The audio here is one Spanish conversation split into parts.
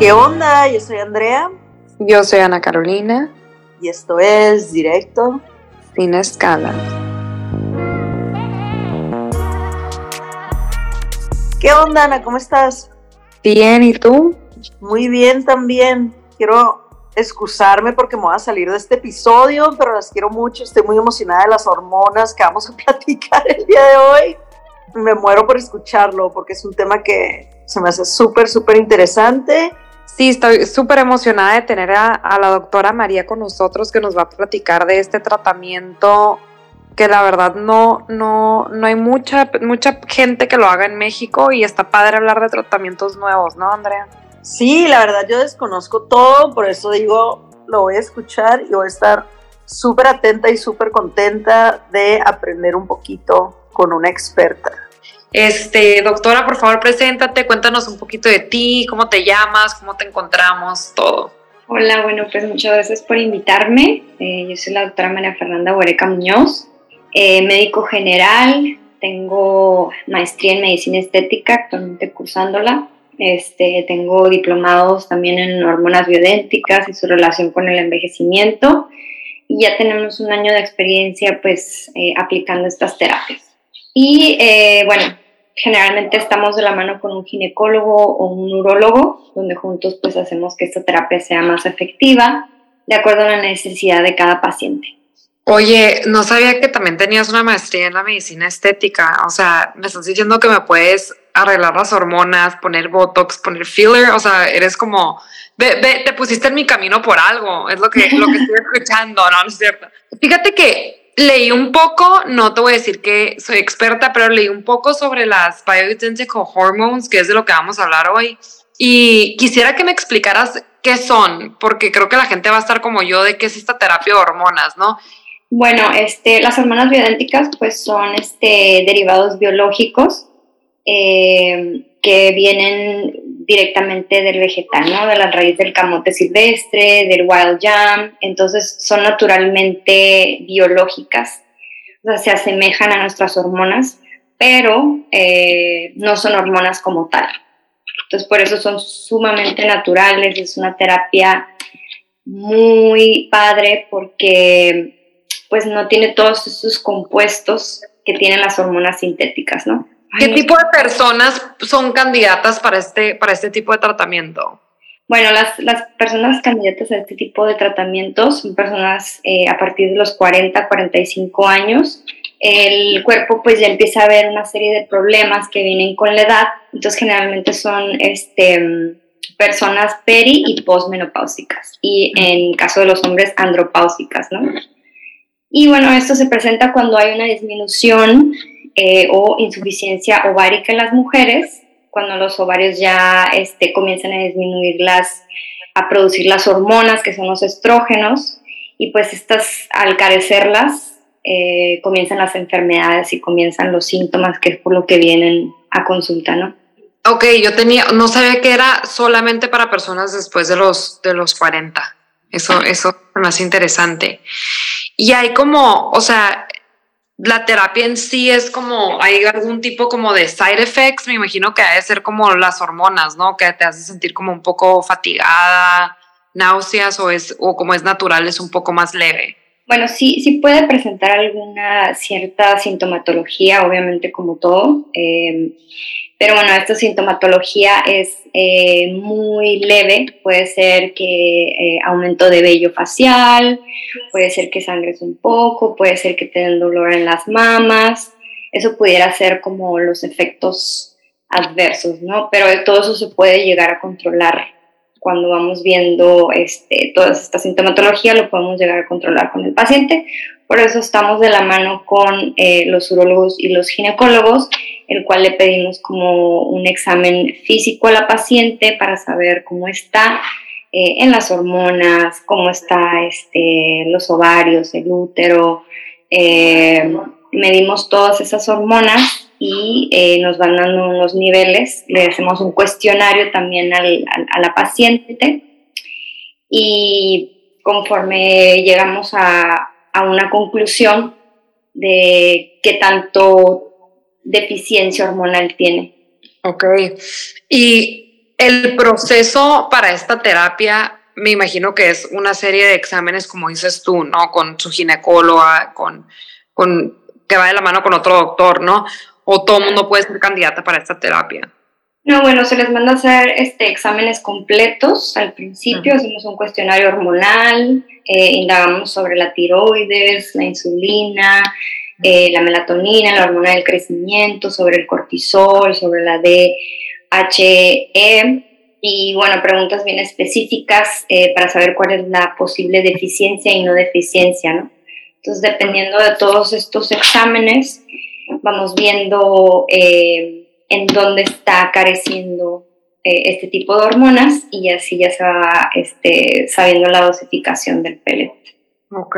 ¿Qué onda? Yo soy Andrea. Yo soy Ana Carolina. Y esto es Directo. Sin escala. ¿Qué onda, Ana? ¿Cómo estás? Bien, ¿y tú? Muy bien también. Quiero excusarme porque me voy a salir de este episodio, pero las quiero mucho. Estoy muy emocionada de las hormonas que vamos a platicar el día de hoy. Me muero por escucharlo porque es un tema que se me hace súper, súper interesante Sí, estoy súper emocionada de tener a, la doctora María con nosotros que nos va a platicar de este tratamiento que la verdad no, no, no hay mucha, mucha gente que lo haga en México y está padre hablar de tratamientos nuevos, ¿no, Andrea? Sí, la verdad yo desconozco todo, por eso digo, lo voy a escuchar y voy a estar súper atenta y súper contenta de aprender un poquito con una experta. Este, doctora, por favor, preséntate, cuéntanos un poquito de ti, cómo te llamas, cómo te encontramos, todo. Hola, bueno, pues muchas gracias por invitarme. Eh, yo soy la doctora María Fernanda Huereca Muñoz, eh, médico general, tengo maestría en medicina estética, actualmente cursándola. Este, tengo diplomados también en hormonas bioidénticas y su relación con el envejecimiento. Y ya tenemos un año de experiencia pues eh, aplicando estas terapias. Y bueno, generalmente estamos de la mano con un ginecólogo o un urólogo, donde juntos pues hacemos que esta terapia sea más efectiva de acuerdo a la necesidad de cada paciente. Oye, no sabía que también tenías una maestría en la medicina estética. O sea, me estás diciendo que me puedes arreglar las hormonas, poner botox, poner filler. O sea, eres como, ve, te pusiste en mi camino por algo. Es lo que, lo que estoy escuchando, ¿no? ¿no? es cierto. Fíjate que leí un poco, no te voy a decir que soy experta, pero leí un poco sobre las bioidentical hormones, que es de lo que vamos a hablar hoy. Y quisiera que me explicaras qué son, porque creo que la gente va a estar como yo de qué es esta terapia de hormonas, ¿no? Bueno, este, las hormonas bioidénticas pues son este, derivados biológicos eh, que vienen directamente del vegetal, ¿no? De la raíz del camote silvestre, del wild yam, entonces son naturalmente biológicas, o sea, se asemejan a nuestras hormonas, pero eh, no son hormonas como tal. Entonces, por eso son sumamente naturales, es una terapia muy padre porque pues no tiene todos esos compuestos que tienen las hormonas sintéticas, ¿no? ¿Qué tipo de personas son candidatas para este, para este tipo de tratamiento? Bueno, las, las personas candidatas a este tipo de tratamientos son personas eh, a partir de los 40, 45 años. El cuerpo pues ya empieza a ver una serie de problemas que vienen con la edad, entonces generalmente son este, personas peri y posmenopáusicas y en caso de los hombres andropáusicas, ¿no? Y bueno, esto se presenta cuando hay una disminución eh, o insuficiencia ovárica en las mujeres, cuando los ovarios ya este, comienzan a disminuir las, a producir las hormonas, que son los estrógenos, y pues estas, al carecerlas, eh, comienzan las enfermedades y comienzan los síntomas, que es por lo que vienen a consulta, ¿no? Ok, yo tenía, no sabía que era solamente para personas después de los, de los 40. Eso, eso es más interesante. Y hay como, o sea, la terapia en sí es como, hay algún tipo como de side effects, me imagino que ha de ser como las hormonas, ¿no? Que te hace sentir como un poco fatigada, náuseas o, es, o como es natural, es un poco más leve. Bueno, sí, sí puede presentar alguna cierta sintomatología, obviamente como todo, eh, pero bueno, esta sintomatología es eh, muy leve, puede ser que eh, aumento de vello facial, puede ser que sangres un poco, puede ser que te dolor en las mamas, eso pudiera ser como los efectos adversos, ¿no? Pero todo eso se puede llegar a controlar cuando vamos viendo este, toda esta sintomatología, lo podemos llegar a controlar con el paciente. Por eso estamos de la mano con eh, los urólogos y los ginecólogos, el cual le pedimos como un examen físico a la paciente para saber cómo está eh, en las hormonas, cómo está este, los ovarios, el útero. Eh, medimos todas esas hormonas y nos van dando unos niveles, le hacemos un cuestionario también al, a la paciente y conforme llegamos a, a una conclusión de qué tanto deficiencia hormonal tiene. Ok. Y el proceso para esta terapia, me imagino que es una serie de exámenes, como dices tú, ¿no? Con su ginecóloga, con, con que va de la mano con otro doctor, ¿no? O todo mundo puede ser candidata para esta terapia. No, bueno, se les manda a hacer este, exámenes completos al principio, hacemos un cuestionario hormonal, eh, indagamos sobre la tiroides, la insulina, eh, la melatonina, la hormona del crecimiento, sobre el cortisol, sobre la DHE y bueno, preguntas bien específicas eh, para saber cuál es la posible deficiencia y no deficiencia, ¿no? Entonces, dependiendo de todos estos exámenes, vamos viendo en dónde está careciendo este tipo de hormonas y así ya se va este, sabiendo la dosificación del pellet. Ok.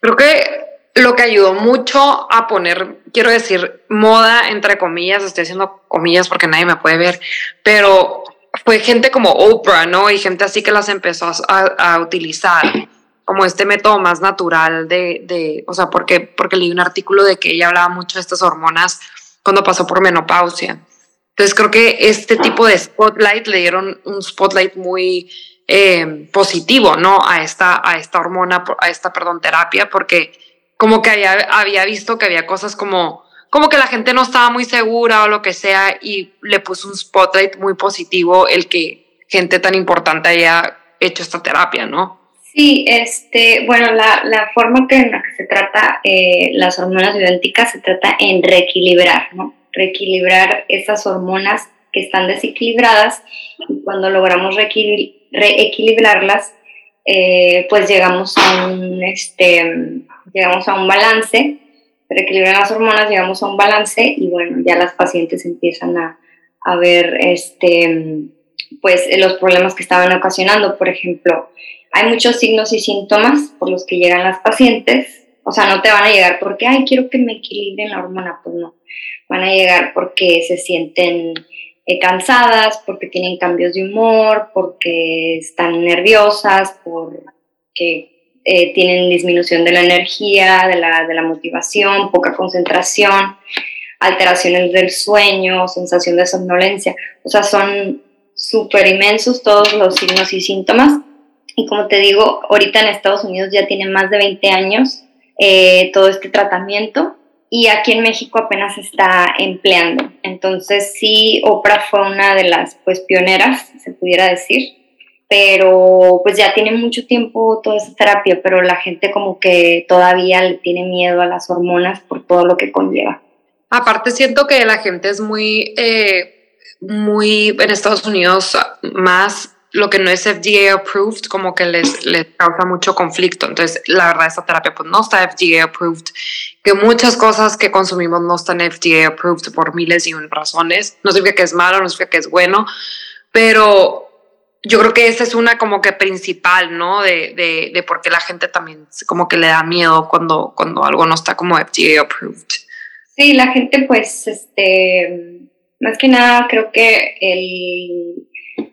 Creo que lo que ayudó mucho a poner, quiero decir, moda entre comillas, estoy haciendo comillas porque nadie me puede ver, pero fue gente como Oprah, ¿no? Y gente así que las empezó a, utilizar como este método más natural de, de, o sea, porque, porque leí un artículo de que ella hablaba mucho de estas hormonas cuando pasó por menopausia. Entonces creo que este tipo de spotlight le dieron un spotlight muy eh, positivo, ¿no? A esta, a esta hormona, a esta, perdón, terapia, porque como que había, había visto que había cosas como, como que la gente no estaba muy segura o lo que sea y le puso un spotlight muy positivo el que gente tan importante haya hecho esta terapia, ¿no? Sí, este, bueno, la, la forma que en la que se trata eh, las hormonas idénticas se trata en reequilibrar, ¿no? Reequilibrar esas hormonas que están desequilibradas y cuando logramos reequilibrarlas, eh, pues llegamos a un, este, llegamos a un balance, reequilibran las hormonas, llegamos a un balance y bueno, ya las pacientes empiezan a, a ver este, pues, los problemas que estaban ocasionando. Por ejemplo, hay muchos signos y síntomas por los que llegan las pacientes. O sea, no te van a llegar porque, ay, quiero que me equilibren la hormona. Pues no. Van a llegar porque se sienten eh, cansadas, porque tienen cambios de humor, porque están nerviosas, porque eh, tienen disminución de la energía, de la, de la motivación, poca concentración, alteraciones del sueño, sensación de somnolencia. O sea, son súper inmensos todos los signos y síntomas. Y como te digo, ahorita en Estados Unidos ya tienen más de 20 años eh, todo este tratamiento y aquí en México apenas se está empleando. Entonces sí, Oprah fue una de las pues pioneras, se pudiera decir, pero pues ya tiene mucho tiempo toda esa terapia, pero la gente como que todavía le tiene miedo a las hormonas por todo lo que conlleva. Aparte siento que la gente es muy, eh, muy en Estados Unidos más lo que no es FDA approved, como que les, les causa mucho conflicto. Entonces, la verdad, esta terapia pues no está FDA approved, que muchas cosas que consumimos no están FDA approved por miles y un razones. No significa que es malo, no significa que es bueno, pero yo creo que esa es una como que principal, ¿no? De, de, de por qué la gente también como que le da miedo cuando, cuando algo no está como FDA approved. Sí, la gente pues, este, más que nada creo que el,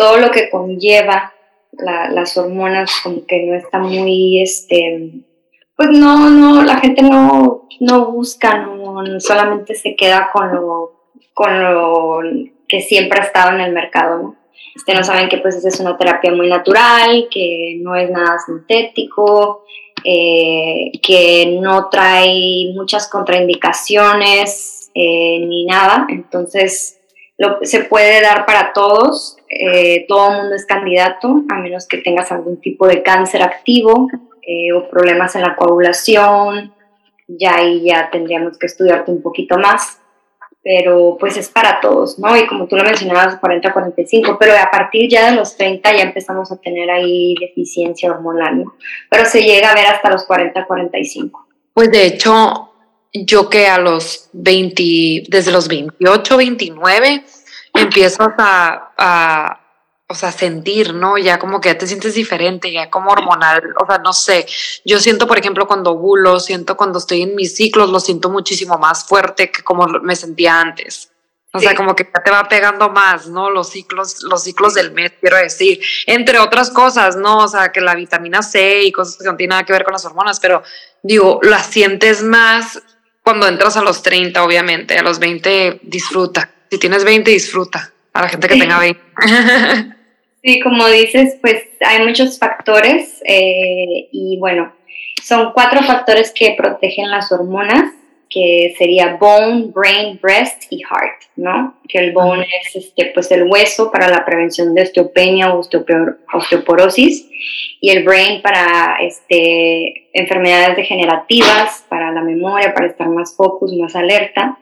todo lo que conlleva las hormonas como que no está muy, este, pues no, no, la gente no, no busca, no, solamente se queda con lo, con lo que siempre ha estado en el mercado, ¿no? Este, no saben que pues es una terapia muy natural, que no es nada sintético, eh, que no trae muchas contraindicaciones eh, ni nada. Entonces, lo, se puede dar para todos. Eh, todo el mundo es candidato, a menos que tengas algún tipo de cáncer activo o problemas en la coagulación. Ya ahí ya tendríamos que estudiarte un poquito más pero pues es para todos, ¿no? Y como tú lo mencionabas, 40, 45, pero a partir ya de los 30 ya empezamos a tener ahí deficiencia hormonal, ¿no? Pero se llega a ver hasta los 40, 45. Pues de hecho, yo que a los 20, desde los 28, 29, empiezo a, a o sea, sentir, ¿no? Ya como que ya te sientes diferente, ya como hormonal, o sea, no sé. Yo siento, por ejemplo, cuando ovulo, siento cuando estoy en mis ciclos, lo siento muchísimo más fuerte que como me sentía antes. O sea, como que ya te va pegando más, ¿no? Los ciclos, los ciclos del mes, quiero decir. Entre otras cosas, ¿no? O sea, que la vitamina C y cosas que no tienen nada que ver con las hormonas, pero digo, las sientes más cuando entras a los 30, obviamente. A los 20, disfruta. Si tienes 20, disfruta. a la gente que tenga 20. sí, como dices, pues hay muchos factores eh, y bueno, son cuatro factores que protegen las hormonas que sería bone, brain, breast y heart, ¿no? Que el bone es este, pues el hueso para la prevención de osteopenia o osteoporosis y el brain para este, enfermedades degenerativas, para la memoria, para estar más focus, más alerta.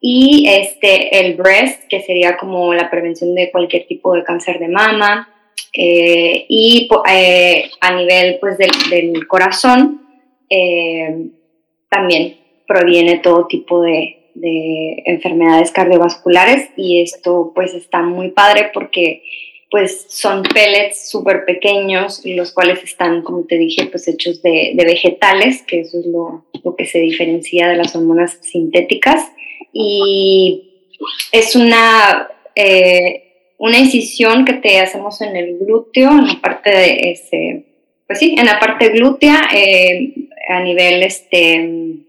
Y este, el breast, que sería como la prevención de cualquier tipo de cáncer de mama. Eh, y eh, a nivel pues, del, del corazón, eh, también proviene todo tipo de, enfermedades cardiovasculares y esto pues está muy padre porque pues son pellets súper pequeños los cuales están, como te dije, pues hechos de, vegetales, que eso es lo, que se diferencia de las hormonas sintéticas. Y es una, eh, una incisión que te hacemos en el glúteo, en la parte de ese, pues sí, en la parte glútea, eh, a nivel este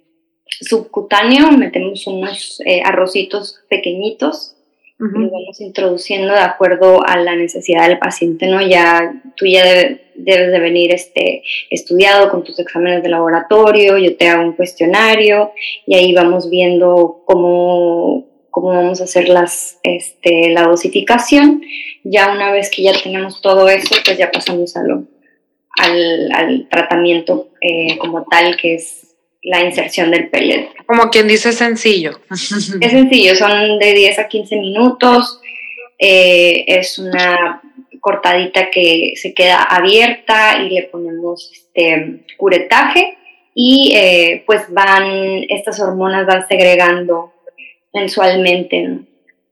subcutáneo, metemos unos eh, arrocitos pequeñitos y vamos introduciendo de acuerdo a la necesidad del paciente, ¿no? Ya tú ya debes de venir este, estudiado con tus exámenes de laboratorio, yo te hago un cuestionario y ahí vamos viendo cómo, cómo vamos a hacer las, este, la dosificación. Ya una vez que ya tenemos todo eso, pues ya pasamos a al, al, tratamiento eh, como tal, que es la inserción del pellet. Como quien dice sencillo. Es sencillo, son de 10 a 15 minutos. Eh, es una cortadita que se queda abierta y le ponemos este curetaje y eh, pues van, estas hormonas van segregando mensualmente.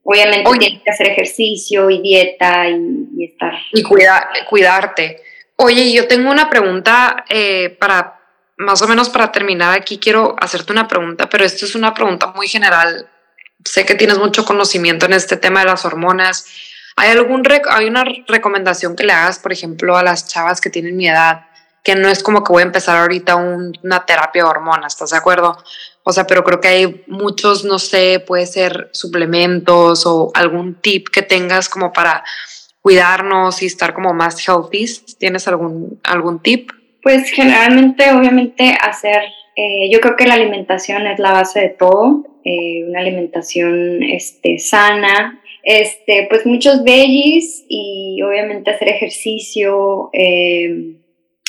Obviamente tienes que hacer ejercicio y dieta y, estar. Y cuidarte. Oye, yo tengo una pregunta eh, para más o menos para terminar aquí quiero hacerte una pregunta, pero esto es una pregunta muy general. Sé que tienes mucho conocimiento en este tema de las hormonas. ¿Hay, algún hay una recomendación que le hagas, por ejemplo, a las chavas que tienen mi edad? Que no es como que voy a empezar ahorita una terapia de hormonas, ¿estás de acuerdo? O sea, pero creo que hay muchos, no sé, puede ser suplementos o algún tip que tengas como para cuidarnos y estar como más healthy. ¿Tienes algún, algún tip? Pues generalmente, obviamente, hacer, eh, yo creo que la alimentación es la base de todo, eh, una alimentación este, sana, este, pues muchos veggies y obviamente hacer ejercicio. Eh,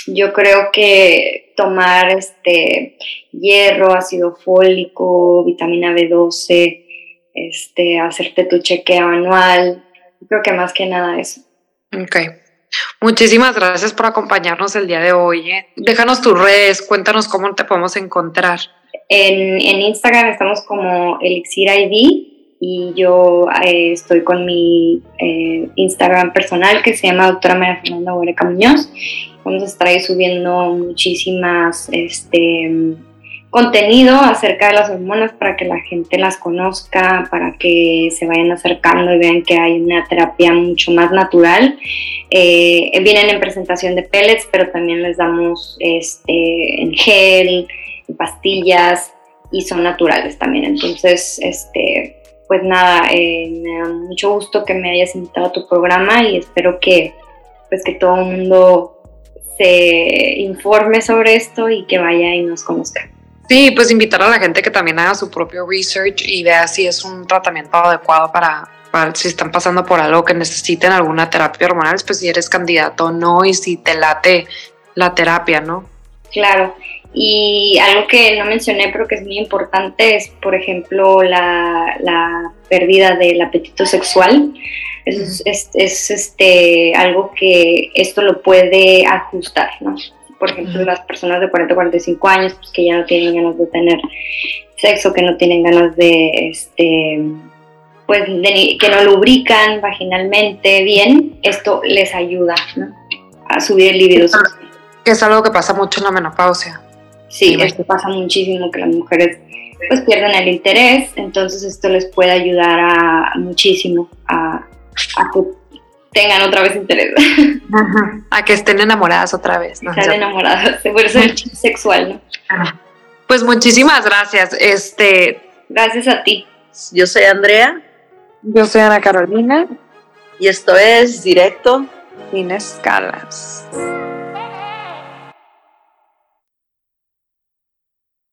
yo creo que tomar este, hierro, ácido fólico, vitamina B12, este, hacerte tu chequeo anual, creo que más que nada eso. Ok. Muchísimas gracias por acompañarnos el día de hoy. ¿eh? Déjanos tus redes, cuéntanos cómo te podemos encontrar. En, Instagram estamos como Elixir ID y yo eh, estoy con mi eh, Instagram personal que se llama doctora María Fernanda Huereca Muñoz. Vamos a estar ahí subiendo muchísimas este, contenido acerca de las hormonas para que la gente las conozca, para que se vayan acercando y vean que hay una terapia mucho más natural. Eh, vienen en presentación de pellets, pero también les damos este, en gel, en pastillas y son naturales también. Entonces, este, pues nada, eh, me da mucho gusto que me hayas invitado a tu programa y espero que, pues que todo el mundo se informe sobre esto y que vaya y nos conozca. Sí, pues invitar a la gente que también haga su propio research y vea si es un tratamiento adecuado para, si están pasando por algo que necesiten alguna terapia hormonal, pues si eres candidato o no y si te late la terapia, ¿no? Claro. Y algo que no mencioné, pero que es muy importante, es, por ejemplo, la, la pérdida del apetito sexual. Es, es, este, algo que esto lo puede ajustar, ¿no? Por ejemplo, las personas de 40 o 45 años, pues que ya no tienen ganas de tener sexo, que no tienen ganas de, este, pues, que no lubrican vaginalmente bien, esto les ayuda a subir el libido Que es algo que pasa mucho en la menopausia. Sí, esto pasa muchísimo, que las mujeres pues pierden el interés, entonces esto les puede ayudar a muchísimo a, a tengan otra vez interés. A que estén enamoradas otra vez. ¿no? Están enamoradas, por eso el sexual, ¿no? Pues muchísimas gracias. Este, gracias a ti. Yo soy Andrea Yo soy Ana Carolina. Y esto es Directo Sin Escalas.